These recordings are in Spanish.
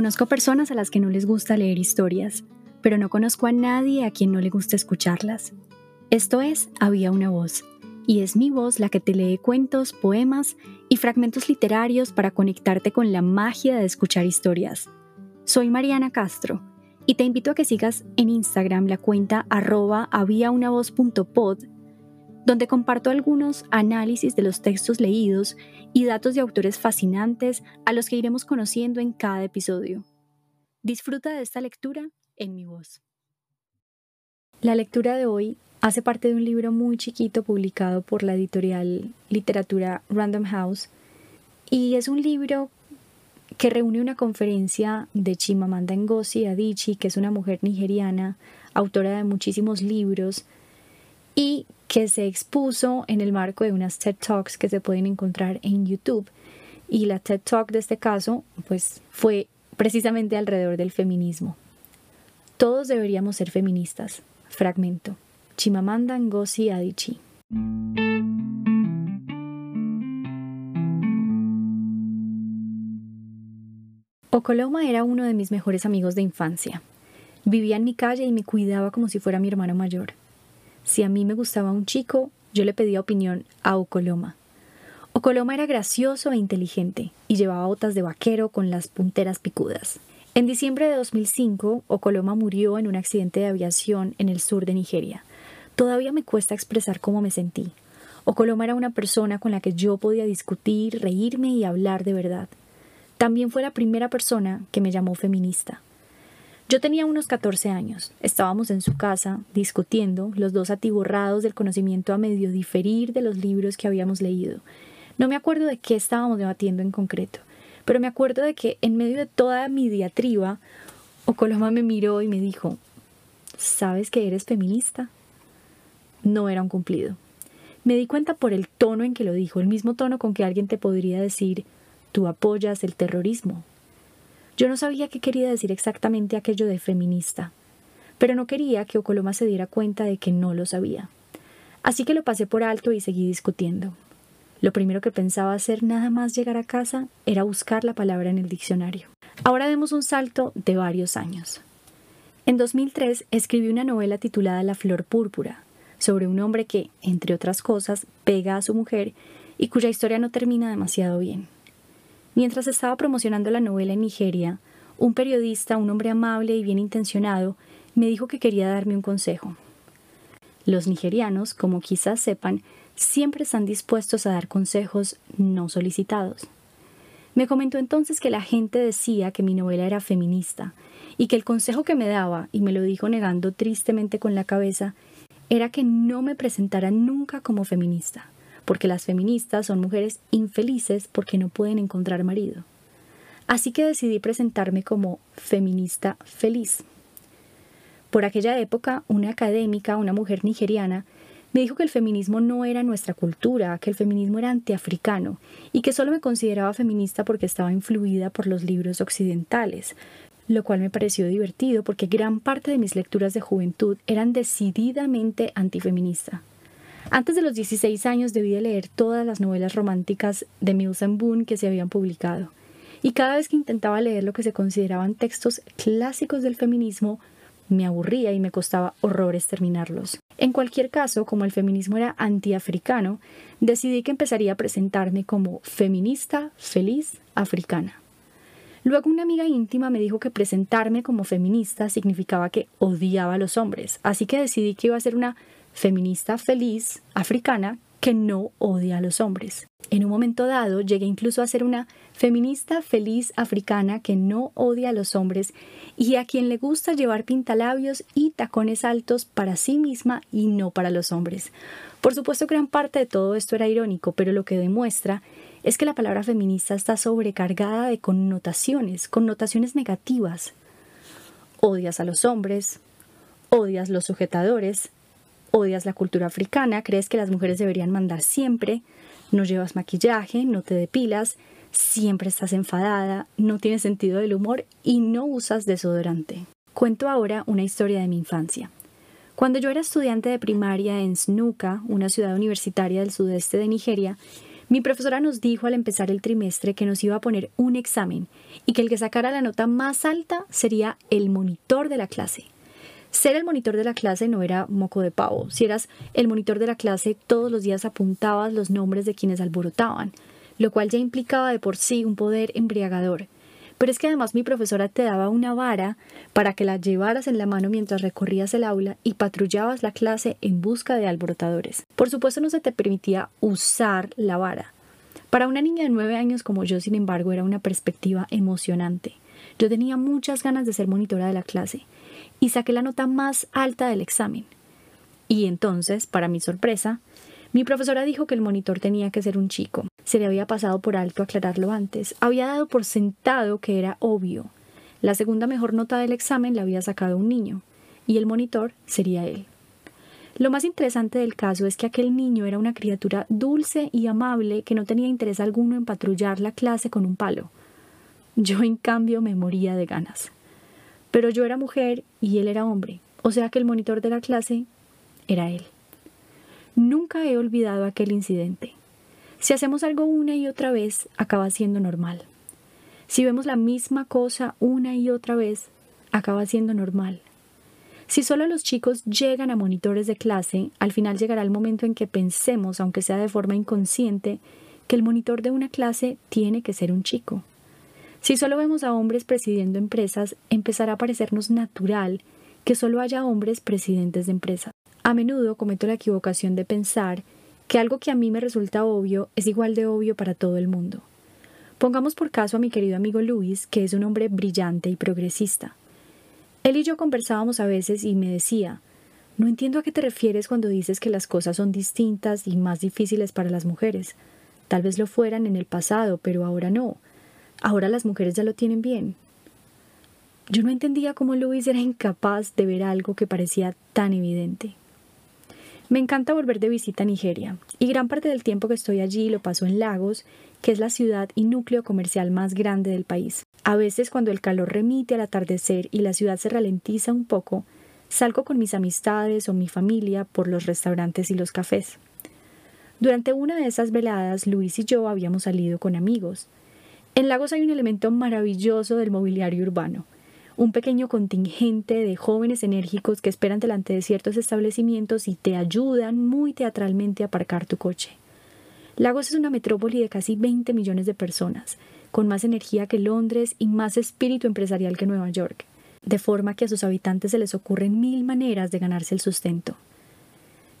Conozco personas a las que no les gusta leer historias, pero no conozco a nadie a quien no le gusta escucharlas. Esto es Había una voz, y es mi voz la que te lee cuentos, poemas y fragmentos literarios para conectarte con la magia de escuchar historias. Soy Mariana Castro y te invito a que sigas en Instagram la cuenta arroba habíaunavoz.pod, donde comparto algunos análisis de los textos leídos y datos de autores fascinantes a los que iremos conociendo en cada episodio. Disfruta de esta lectura en mi voz. La lectura de hoy hace parte de un libro muy chiquito publicado por la editorial Literatura Random House y es un libro que reúne una conferencia de Chimamanda Ngozi Adichie, que es una mujer nigeriana, autora de muchísimos libros y que se expuso en el marco de unas TED Talks que se pueden encontrar en YouTube. Y la TED Talk de este caso, pues fue precisamente alrededor del feminismo. Todos deberíamos ser feministas. Fragmento. Chimamanda Ngozi Adichie. Okoloma era uno de mis mejores amigos de infancia. Vivía en mi calle y me cuidaba como si fuera mi hermano mayor. Si a mí me gustaba un chico, yo le pedía opinión a Okoloma. Okoloma era gracioso e inteligente y llevaba botas de vaquero con las punteras picudas. En diciembre de 2005, Okoloma murió en un accidente de aviación en el sur de Nigeria. Todavía me cuesta expresar cómo me sentí. Okoloma era una persona con la que yo podía discutir, reírme y hablar de verdad. También fue la primera persona que me llamó feminista. Yo tenía unos 14 años. Estábamos en su casa, discutiendo, los dos atiborrados del conocimiento a medio diferir de los libros que habíamos leído. No me acuerdo de qué estábamos debatiendo en concreto, pero me acuerdo de que en medio de toda mi diatriba, Ocoloma me miró y me dijo, ¿sabes que eres feminista? No era un cumplido. Me di cuenta por el tono en que lo dijo, el mismo tono con que alguien te podría decir, tú apoyas el terrorismo, yo no sabía qué quería decir exactamente aquello de feminista, pero no quería que Ocoloma se diera cuenta de que no lo sabía. Así que lo pasé por alto y seguí discutiendo. Lo primero que pensaba hacer nada más llegar a casa era buscar la palabra en el diccionario. Ahora demos un salto de varios años. En 2003 escribí una novela titulada La Flor Púrpura, sobre un hombre que, entre otras cosas, pega a su mujer y cuya historia no termina demasiado bien. Mientras estaba promocionando la novela en Nigeria, un periodista, un hombre amable y bien intencionado, me dijo que quería darme un consejo. Los nigerianos, como quizás sepan, siempre están dispuestos a dar consejos no solicitados. Me comentó entonces que la gente decía que mi novela era feminista y que el consejo que me daba, y me lo dijo negando tristemente con la cabeza, era que no me presentara nunca como feminista porque las feministas son mujeres infelices porque no pueden encontrar marido. Así que decidí presentarme como feminista feliz. Por aquella época, una académica, una mujer nigeriana, me dijo que el feminismo no era nuestra cultura, que el feminismo era antiafricano y que solo me consideraba feminista porque estaba influida por los libros occidentales, lo cual me pareció divertido porque gran parte de mis lecturas de juventud eran decididamente antifeminista. Antes de los 16 años debí de leer todas las novelas románticas de Mills Boone que se habían publicado, y cada vez que intentaba leer lo que se consideraban textos clásicos del feminismo, me aburría y me costaba horrores terminarlos. En cualquier caso, como el feminismo era antiafricano, decidí que empezaría a presentarme como feminista feliz africana. Luego una amiga íntima me dijo que presentarme como feminista significaba que odiaba a los hombres, así que decidí que iba a ser una feminista feliz africana que no odia a los hombres. En un momento dado llegué incluso a ser una feminista feliz africana que no odia a los hombres y a quien le gusta llevar pintalabios y tacones altos para sí misma y no para los hombres. Por supuesto, gran parte de todo esto era irónico, pero lo que demuestra es que la palabra feminista está sobrecargada de connotaciones, connotaciones negativas. Odias a los hombres, odias los sujetadores, odias la cultura africana, crees que las mujeres deberían mandar siempre, no llevas maquillaje, no te depilas, siempre estás enfadada, no tienes sentido del humor y no usas desodorante. Cuento ahora una historia de mi infancia. Cuando yo era estudiante de primaria en Snuka, una ciudad universitaria del sudeste de Nigeria, Mi profesora nos dijo al empezar el trimestre que nos iba a poner un examen y que el que sacara la nota más alta sería el monitor de la clase. Ser el monitor de la clase no era moco de pavo. Si eras el monitor de la clase, todos los días apuntabas los nombres de quienes alborotaban, lo cual ya implicaba de por sí un poder embriagador. Pero es que además mi profesora te daba una vara para que la llevaras en la mano mientras recorrías el aula y patrullabas la clase en busca de alborotadores. Por supuesto no se te permitía usar la vara. Para una niña de nueve años como yo, sin embargo, era una perspectiva emocionante. Yo tenía muchas ganas de ser monitora de la clase y saqué la nota más alta del examen. Y entonces, para mi sorpresa, mi profesora dijo que el monitor tenía que ser un chico. Se le había pasado por alto aclararlo antes. Había dado por sentado que era obvio. La segunda mejor nota del examen la había sacado un niño, y el monitor sería él. Lo más interesante del caso es que aquel niño era una criatura dulce y amable que no tenía interés alguno en patrullar la clase con un palo. Yo, en cambio, me moría de ganas. Pero yo era mujer y él era hombre, o sea que el monitor de la clase era él. Nunca he olvidado aquel incidente. Si hacemos algo una y otra vez, acaba siendo normal. Si vemos la misma cosa una y otra vez, acaba siendo normal. Si solo los chicos llegan a monitores de clase, al final llegará el momento en que pensemos, aunque sea de forma inconsciente, que el monitor de una clase tiene que ser un chico. Si solo vemos a hombres presidiendo empresas, empezará a parecernos natural que solo haya hombres presidentes de empresas. A menudo cometo la equivocación de pensar que algo que a mí me resulta obvio es igual de obvio para todo el mundo. Pongamos por caso a mi querido amigo Luis, que es un hombre brillante y progresista. Él y yo conversábamos a veces y me decía, no entiendo a qué te refieres cuando dices que las cosas son distintas y más difíciles para las mujeres. Tal vez lo fueran en el pasado, pero ahora no. Ahora las mujeres ya lo tienen bien. Yo no entendía cómo Luis era incapaz de ver algo que parecía tan evidente. Me encanta volver de visita a Nigeria, y gran parte del tiempo que estoy allí lo paso en Lagos, que es la ciudad y núcleo comercial más grande del país. A veces cuando el calor remite al atardecer y la ciudad se ralentiza un poco, salgo con mis amistades o mi familia por los restaurantes y los cafés. Durante una de esas veladas, Luis y yo habíamos salido con amigos. En Lagos hay un elemento maravilloso del mobiliario urbano, un pequeño contingente de jóvenes enérgicos que esperan delante de ciertos establecimientos y te ayudan muy teatralmente a aparcar tu coche. Lagos es una metrópoli de casi 20 millones de personas, con más energía que Londres y más espíritu empresarial que Nueva York, de forma que a sus habitantes se les ocurren mil maneras de ganarse el sustento.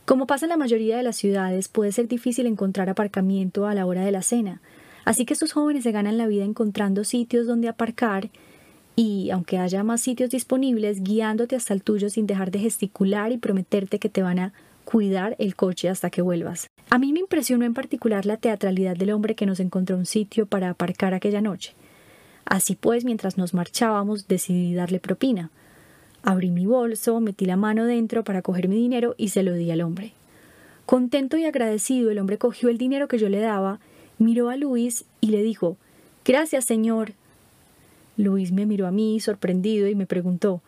Como pasa en la mayoría de las ciudades, puede ser difícil encontrar aparcamiento a la hora de la cena, Así que estos jóvenes se ganan la vida encontrando sitios donde aparcar y, aunque haya más sitios disponibles, guiándote hasta el tuyo sin dejar de gesticular y prometerte que te van a cuidar el coche hasta que vuelvas. A mí me impresionó en particular la teatralidad del hombre que nos encontró un sitio para aparcar aquella noche. Así pues, mientras nos marchábamos, decidí darle propina. Abrí mi bolso, metí la mano dentro para coger mi dinero y se lo di al hombre. Contento y agradecido, el hombre cogió el dinero que yo le daba miró a Luis y le dijo Gracias, señor. Luis me miró a mí, sorprendido, y me preguntó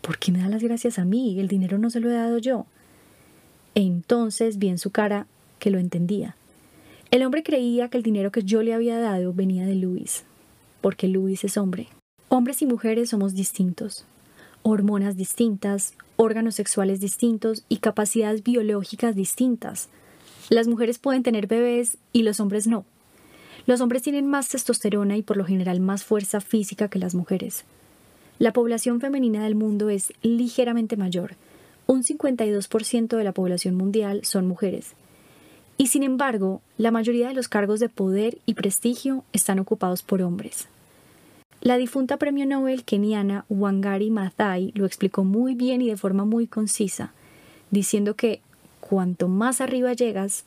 ¿Por qué me da las gracias a mí? El dinero no se lo he dado yo. E entonces vi en su cara que lo entendía. El hombre creía que el dinero que yo le había dado venía de Luis, porque Luis es hombre. Hombres y mujeres somos distintos, hormonas distintas, órganos sexuales distintos y capacidades biológicas distintas. Las mujeres pueden tener bebés y los hombres no. Los hombres tienen más testosterona y por lo general más fuerza física que las mujeres. La población femenina del mundo es ligeramente mayor. Un 52% de la población mundial son mujeres. Y sin embargo, la mayoría de los cargos de poder y prestigio están ocupados por hombres. La difunta premio Nobel keniana Wangari Maathai lo explicó muy bien y de forma muy concisa, diciendo que cuanto más arriba llegas,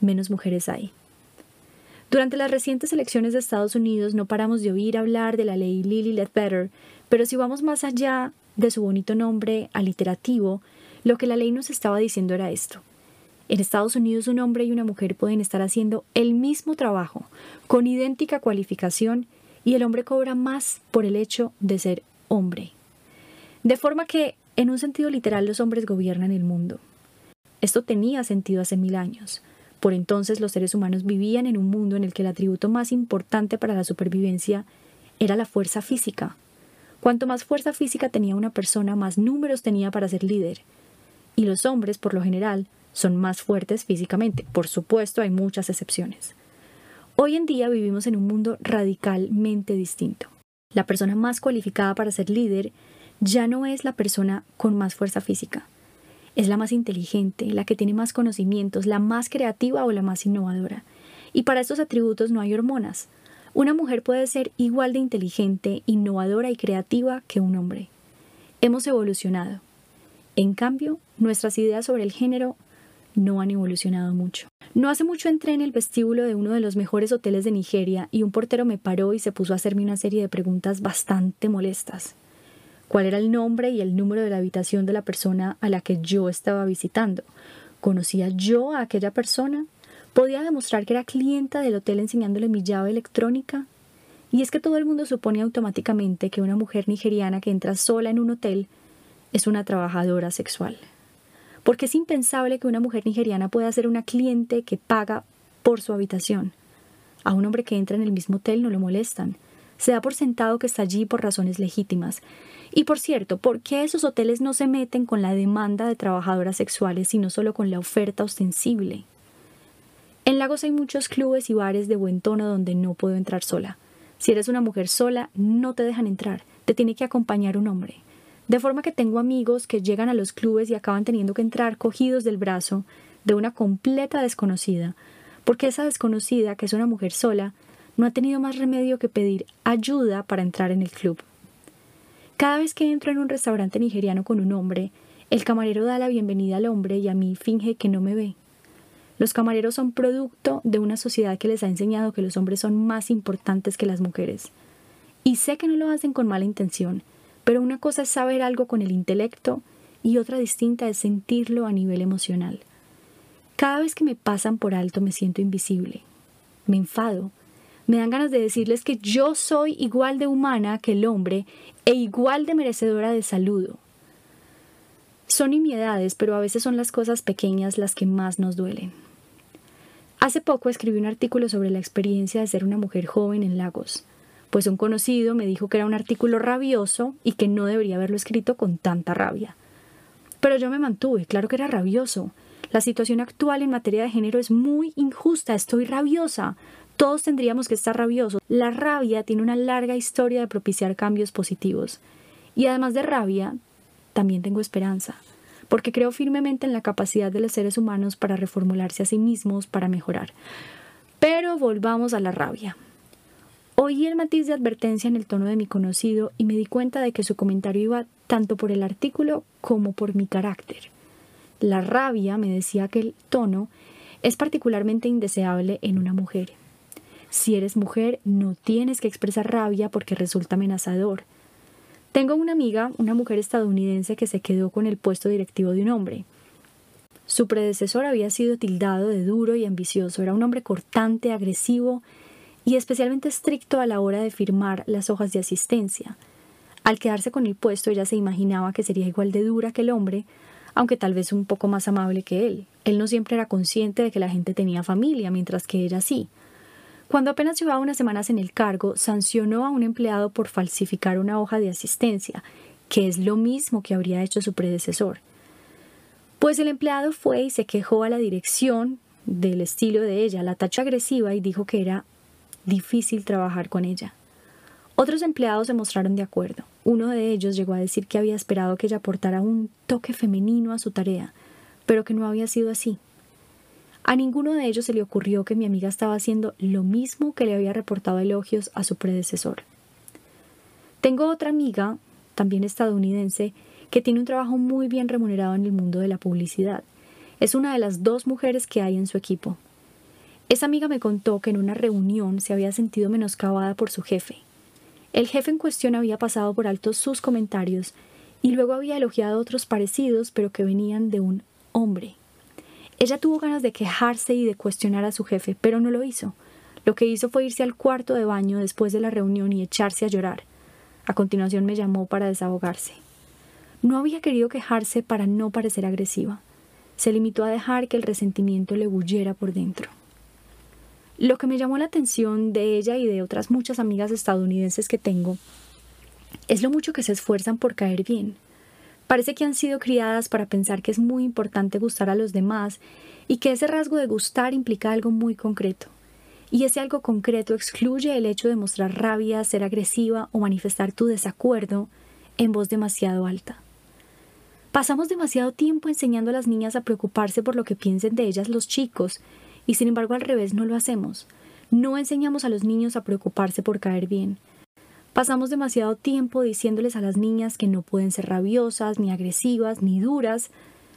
menos mujeres hay. Durante las recientes elecciones de Estados Unidos no paramos de oír hablar de la ley Lilly Ledbetter, pero si vamos más allá de su bonito nombre aliterativo, lo que la ley nos estaba diciendo era esto. En Estados Unidos un hombre y una mujer pueden estar haciendo el mismo trabajo, con idéntica cualificación, y el hombre cobra más por el hecho de ser hombre. De forma que, en un sentido literal, los hombres gobiernan el mundo. Esto tenía sentido hace mil años, Por entonces los seres humanos vivían en un mundo en el que el atributo más importante para la supervivencia era la fuerza física. Cuanto más fuerza física tenía una persona, más números tenía para ser líder. Y los hombres, por lo general, son más fuertes físicamente. Por supuesto, hay muchas excepciones. Hoy en día vivimos en un mundo radicalmente distinto. La persona más cualificada para ser líder ya no es la persona con más fuerza física. Es la más inteligente, la que tiene más conocimientos, la más creativa o la más innovadora. Y para estos atributos no hay hormonas. Una mujer puede ser igual de inteligente, innovadora y creativa que un hombre. Hemos evolucionado. En cambio, nuestras ideas sobre el género no han evolucionado mucho. No hace mucho entré en el vestíbulo de uno de los mejores hoteles de Nigeria y un portero me paró y se puso a hacerme una serie de preguntas bastante molestas. ¿Cuál era el nombre y el número de la habitación de la persona a la que yo estaba visitando? ¿Conocía yo a aquella persona? ¿Podía demostrar que era clienta del hotel enseñándole mi llave electrónica? Y es que todo el mundo supone automáticamente que una mujer nigeriana que entra sola en un hotel es una trabajadora sexual porque es impensable que una mujer nigeriana pueda ser una cliente que paga por su habitación. A un hombre que entra en el mismo hotel no lo molestan. Se da por sentado que está allí por razones legítimas. Y por cierto, ¿por qué esos hoteles no se meten con la demanda de trabajadoras sexuales, sino solo con la oferta ostensible? En Lagos hay muchos clubes y bares de buen tono donde no puedo entrar sola. Si eres una mujer sola, no te dejan entrar, te tiene que acompañar un hombre. De forma que tengo amigos que llegan a los clubes y acaban teniendo que entrar cogidos del brazo de una completa desconocida, porque esa desconocida, que es una mujer sola, no ha tenido más remedio que pedir ayuda para entrar en el club. Cada vez que entro en un restaurante nigeriano con un hombre, el camarero da la bienvenida al hombre y a mí finge que no me ve. Los camareros son producto de una sociedad que les ha enseñado que los hombres son más importantes que las mujeres. Y sé que no lo hacen con mala intención, pero una cosa es saber algo con el intelecto y otra distinta es sentirlo a nivel emocional. Cada vez que me pasan por alto me siento invisible. Me enfado. Me dan ganas de decirles que yo soy igual de humana que el hombre e igual de merecedora de saludo. Son nimiedades, pero a veces son las cosas pequeñas las que más nos duelen. Hace poco escribí un artículo sobre la experiencia de ser una mujer joven en Lagos pues un conocido me dijo que era un artículo rabioso y que no debería haberlo escrito con tanta rabia. Pero yo me mantuve, claro que era rabioso. La situación actual en materia de género es muy injusta, estoy rabiosa. Todos tendríamos que estar rabiosos. La rabia tiene una larga historia de propiciar cambios positivos. Y además de rabia, también tengo esperanza, porque creo firmemente en la capacidad de los seres humanos para reformularse a sí mismos, para mejorar. Pero volvamos a la rabia. Oí el matiz de advertencia en el tono de mi conocido y me di cuenta de que su comentario iba tanto por el artículo como por mi carácter. La rabia, me decía que el tono, es particularmente indeseable en una mujer. Si eres mujer, no tienes que expresar rabia porque resulta amenazador. Tengo una amiga, una mujer estadounidense, que se quedó con el puesto directivo de un hombre. Su predecesor había sido tildado de duro y ambicioso. Era un hombre cortante, agresivo y especialmente estricto a la hora de firmar las hojas de asistencia. Al quedarse con el puesto ella se imaginaba que sería igual de dura que el hombre, aunque tal vez un poco más amable que él. Él no siempre era consciente de que la gente tenía familia, mientras que ella sí. Cuando apenas llevaba unas semanas en el cargo, sancionó a un empleado por falsificar una hoja de asistencia, que es lo mismo que habría hecho su predecesor. Pues el empleado fue y se quejó a la dirección del estilo de ella, la tacha agresiva, y dijo que era difícil trabajar con ella. Otros empleados se mostraron de acuerdo. Uno de ellos llegó a decir que había esperado que ella aportara un toque femenino a su tarea, pero que no había sido así. A ninguno de ellos se le ocurrió que mi amiga estaba haciendo lo mismo que le había reportado elogios a su predecesor. Tengo otra amiga, también estadounidense, que tiene un trabajo muy bien remunerado en el mundo de la publicidad. Es una de las dos mujeres que hay en su equipo. Esa amiga me contó que en una reunión se había sentido menoscabada por su jefe. El jefe en cuestión había pasado por alto sus comentarios y luego había elogiado otros parecidos pero que venían de un hombre. Ella tuvo ganas de quejarse y de cuestionar a su jefe, pero no lo hizo. Lo que hizo fue irse al cuarto de baño después de la reunión y echarse a llorar. A continuación me llamó para desahogarse. No había querido quejarse para no parecer agresiva. se limitó a dejar que el resentimiento le bullera por dentro. Lo que me llamó la atención de ella y de otras muchas amigas estadounidenses que tengo es lo mucho que se esfuerzan por caer bien. Parece que han sido criadas para pensar que es muy importante gustar a los demás y que ese rasgo de gustar implica algo muy concreto. Y ese algo concreto excluye el hecho de mostrar rabia, ser agresiva o manifestar tu desacuerdo en voz demasiado alta. Pasamos demasiado tiempo enseñando a las niñas a preocuparse por lo que piensen de ellas los chicos, y sin embargo al revés no lo hacemos. No enseñamos a los niños a preocuparse por caer bien. Pasamos demasiado tiempo diciéndoles a las niñas que no pueden ser rabiosas, ni agresivas, ni duras,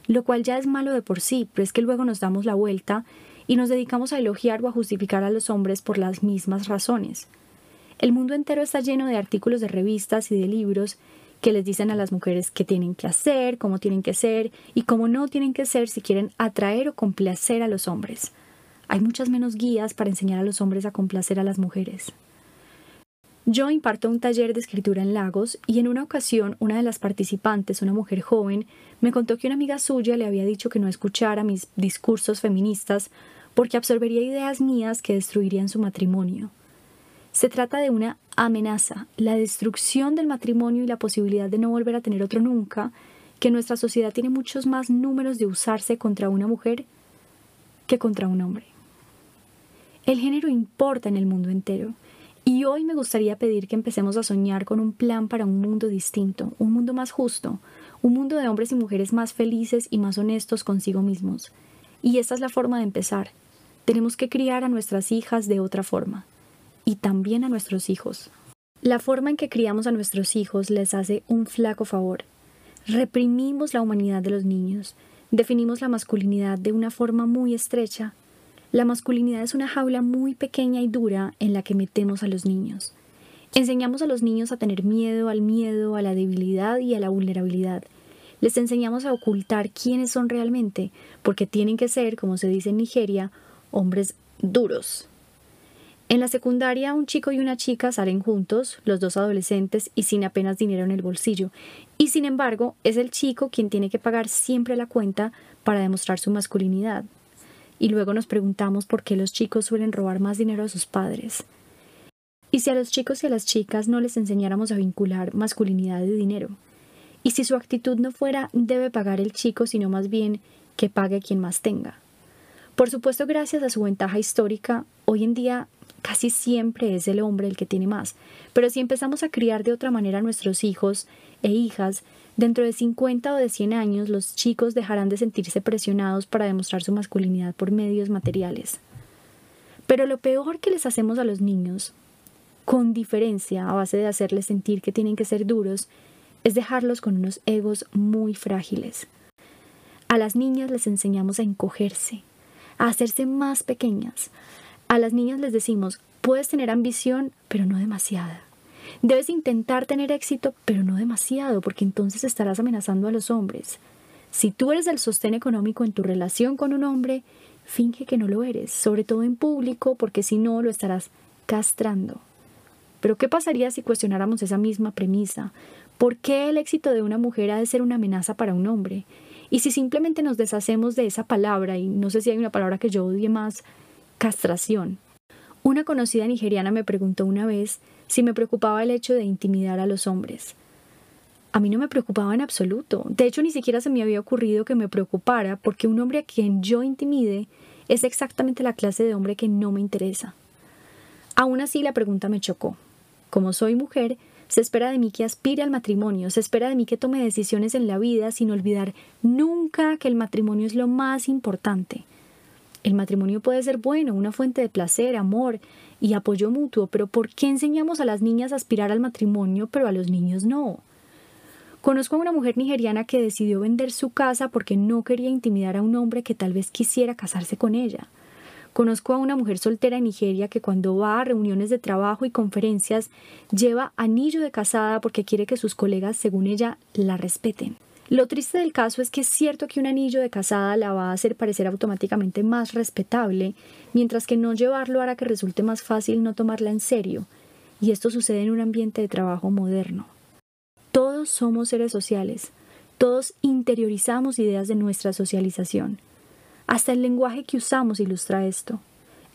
lo cual ya es malo de por sí, pero es que luego nos damos la vuelta y nos dedicamos a elogiar o a justificar a los hombres por las mismas razones. El mundo entero está lleno de artículos de revistas y de libros que les dicen a las mujeres qué tienen que hacer, cómo tienen que ser y cómo no tienen que ser si quieren atraer o complacer a los hombres. Hay muchas menos guías para enseñar a los hombres a complacer a las mujeres. Yo imparto un taller de escritura en Lagos y en una ocasión una de las participantes, una mujer joven, me contó que una amiga suya le había dicho que no escuchara mis discursos feministas porque absorbería ideas mías que destruirían su matrimonio. Se trata de una amenaza, la destrucción del matrimonio y la posibilidad de no volver a tener otro nunca, que nuestra sociedad tiene muchos más números de usarse contra una mujer que contra un hombre. El género importa en el mundo entero, y hoy me gustaría pedir que empecemos a soñar con un plan para un mundo distinto, un mundo más justo, un mundo de hombres y mujeres más felices y más honestos consigo mismos. Y esta es la forma de empezar. Tenemos que criar a nuestras hijas de otra forma y también a nuestros hijos. La forma en que criamos a nuestros hijos les hace un flaco favor. Reprimimos la humanidad de los niños, definimos la masculinidad de una forma muy estrecha. La masculinidad es una jaula muy pequeña y dura en la que metemos a los niños. Enseñamos a los niños a tener miedo al miedo, a la debilidad y a la vulnerabilidad. Les enseñamos a ocultar quiénes son realmente, porque tienen que ser, como se dice en Nigeria, hombres duros, en la secundaria, un chico y una chica salen juntos, los dos adolescentes, y sin apenas dinero en el bolsillo. Y sin embargo, es el chico quien tiene que pagar siempre la cuenta para demostrar su masculinidad. Y luego nos preguntamos por qué los chicos suelen robar más dinero a sus padres. Y si a los chicos y a las chicas no les enseñáramos a vincular masculinidad y dinero. Y si su actitud no fuera debe pagar el chico, sino más bien que pague quien más tenga. Por supuesto, gracias a su ventaja histórica, hoy en día casi siempre es el hombre el que tiene más. Pero si empezamos a criar de otra manera a nuestros hijos e hijas, dentro de 50 o de 100 años los chicos dejarán de sentirse presionados para demostrar su masculinidad por medios materiales. Pero lo peor que les hacemos a los niños, con diferencia a base de hacerles sentir que tienen que ser duros, es dejarlos con unos egos muy frágiles. A las niñas les enseñamos a encogerse, a hacerse más pequeñas, a las niñas les decimos, puedes tener ambición, pero no demasiada. Debes intentar tener éxito, pero no demasiado, porque entonces estarás amenazando a los hombres. Si tú eres el sostén económico en tu relación con un hombre, finge que no lo eres, sobre todo en público, porque si no lo estarás castrando. Pero ¿qué pasaría si cuestionáramos esa misma premisa? ¿Por qué el éxito de una mujer ha de ser una amenaza para un hombre? Y si simplemente nos deshacemos de esa palabra, y no sé si hay una palabra que yo odie más, castración. Una conocida nigeriana me preguntó una vez si me preocupaba el hecho de intimidar a los hombres. A mí no me preocupaba en absoluto. De hecho, ni siquiera se me había ocurrido que me preocupara porque un hombre a quien yo intimide es exactamente la clase de hombre que no me interesa. Aún así, la pregunta me chocó. Como soy mujer, se espera de mí que aspire al matrimonio, se espera de mí que tome decisiones en la vida sin olvidar nunca que el matrimonio es lo más importante. El matrimonio puede ser bueno, una fuente de placer, amor y apoyo mutuo, pero ¿por qué enseñamos a las niñas a aspirar al matrimonio, pero a los niños no? Conozco a una mujer nigeriana que decidió vender su casa porque no quería intimidar a un hombre que tal vez quisiera casarse con ella. Conozco a una mujer soltera en Nigeria que cuando va a reuniones de trabajo y conferencias lleva anillo de casada porque quiere que sus colegas, según ella, la respeten. Lo triste del caso es que es cierto que un anillo de casada la va a hacer parecer automáticamente más respetable, mientras que no llevarlo hará que resulte más fácil no tomarla en serio, y esto sucede en un ambiente de trabajo moderno. Todos somos seres sociales, Todos interiorizamos ideas de nuestra socialización. Hasta el lenguaje que usamos ilustra esto.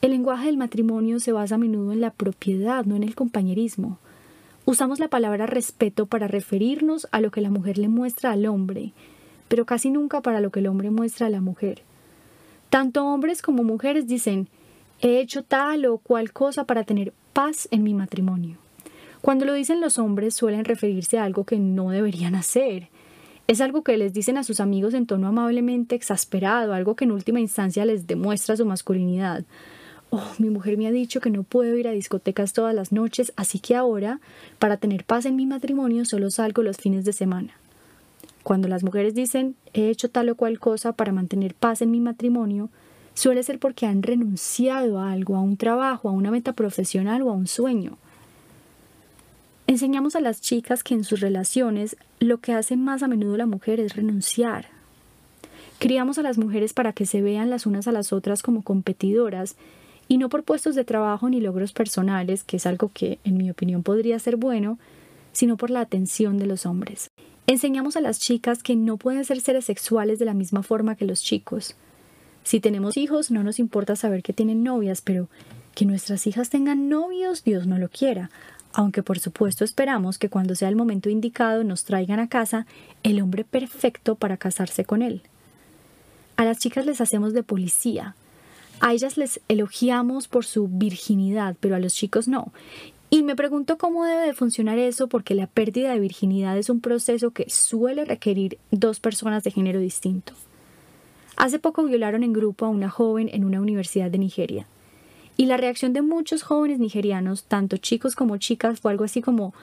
El lenguaje del matrimonio se basa a menudo en la propiedad, no en el compañerismo. Usamos la palabra respeto para referirnos a lo que la mujer le muestra al hombre, pero casi nunca para lo que el hombre muestra a la mujer. Tanto hombres como mujeres dicen, he hecho tal o cual cosa para tener paz en mi matrimonio. Cuando lo dicen los hombres suelen referirse a algo que no deberían hacer. Es algo que les dicen a sus amigos en tono amablemente exasperado, algo que en última instancia les demuestra su masculinidad. Oh, mi mujer me ha dicho que no puedo ir a discotecas todas las noches, así que ahora, para tener paz en mi matrimonio, solo salgo los fines de semana. Cuando las mujeres dicen he hecho tal o cual cosa para mantener paz en mi matrimonio, suele ser porque han renunciado a algo, a un trabajo, a una meta profesional o a un sueño. Enseñamos a las chicas que en sus relaciones lo que hace más a menudo la mujer es renunciar. Criamos a las mujeres para que se vean las unas a las otras como competidoras y no por puestos de trabajo ni logros personales, que es algo que en mi opinión podría ser bueno, sino por la atención de los hombres. Enseñamos a las chicas que no pueden ser seres sexuales de la misma forma que los chicos. Si tenemos hijos, no nos importa saber que tienen novias, pero que nuestras hijas tengan novios, Dios no lo quiera, aunque por supuesto esperamos que cuando sea el momento indicado nos traigan a casa el hombre perfecto para casarse con él. A las chicas les hacemos de policía. A ellas les elogiamos por su virginidad, pero a los chicos no. Y me pregunto cómo debe de funcionar eso porque la pérdida de virginidad es un proceso que suele requerir dos personas de género distinto. Hace poco violaron en grupo a una joven en una universidad de Nigeria. Y la reacción de muchos jóvenes nigerianos, tanto chicos como chicas, fue algo así como,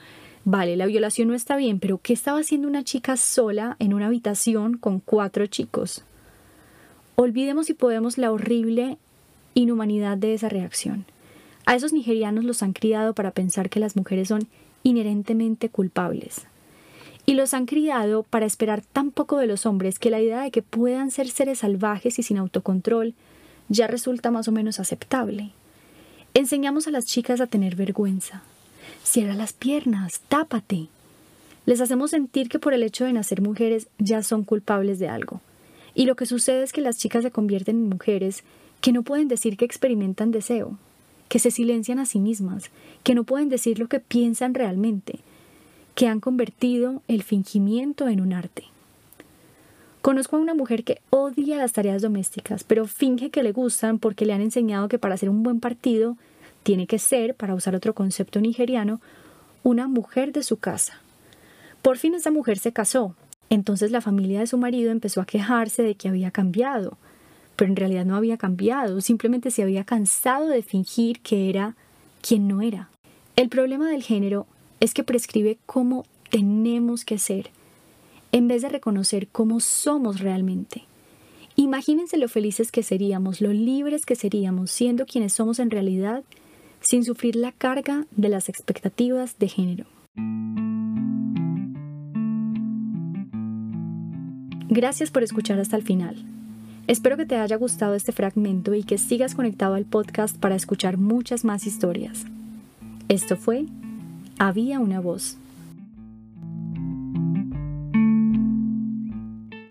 vale, la violación no está bien, pero ¿qué estaba haciendo una chica sola en una habitación con cuatro chicos? Olvidemos si podemos la horrible inhumanidad de esa reacción. A esos nigerianos los han criado para pensar que las mujeres son inherentemente culpables. Y los han criado para esperar tan poco de los hombres que la idea de que puedan ser seres salvajes y sin autocontrol ya resulta más o menos aceptable. Enseñamos a las chicas a tener vergüenza. Cierra las piernas, tápate. Les hacemos sentir que por el hecho de nacer mujeres ya son culpables de algo. Y lo que sucede es que las chicas se convierten en mujeres que no pueden decir que experimentan deseo, que se silencian a sí mismas, que no pueden decir lo que piensan realmente, que han convertido el fingimiento en un arte. Conozco a una mujer que odia las tareas domésticas, pero finge que le gustan porque le han enseñado que para ser un buen partido tiene que ser, para usar otro concepto nigeriano, una mujer de su casa. Por fin esa mujer se casó, entonces la familia de su marido empezó a quejarse de que había cambiado, pero en realidad no había cambiado, simplemente se había cansado de fingir que era quien no era. El problema del género es que prescribe cómo tenemos que ser, en vez de reconocer cómo somos realmente. Imagínense lo felices que seríamos, lo libres que seríamos siendo quienes somos en realidad, sin sufrir la carga de las expectativas de género. Gracias por escuchar hasta el final. Espero que te haya gustado este fragmento y que sigas conectado al podcast para escuchar muchas más historias. Esto fue Había una voz.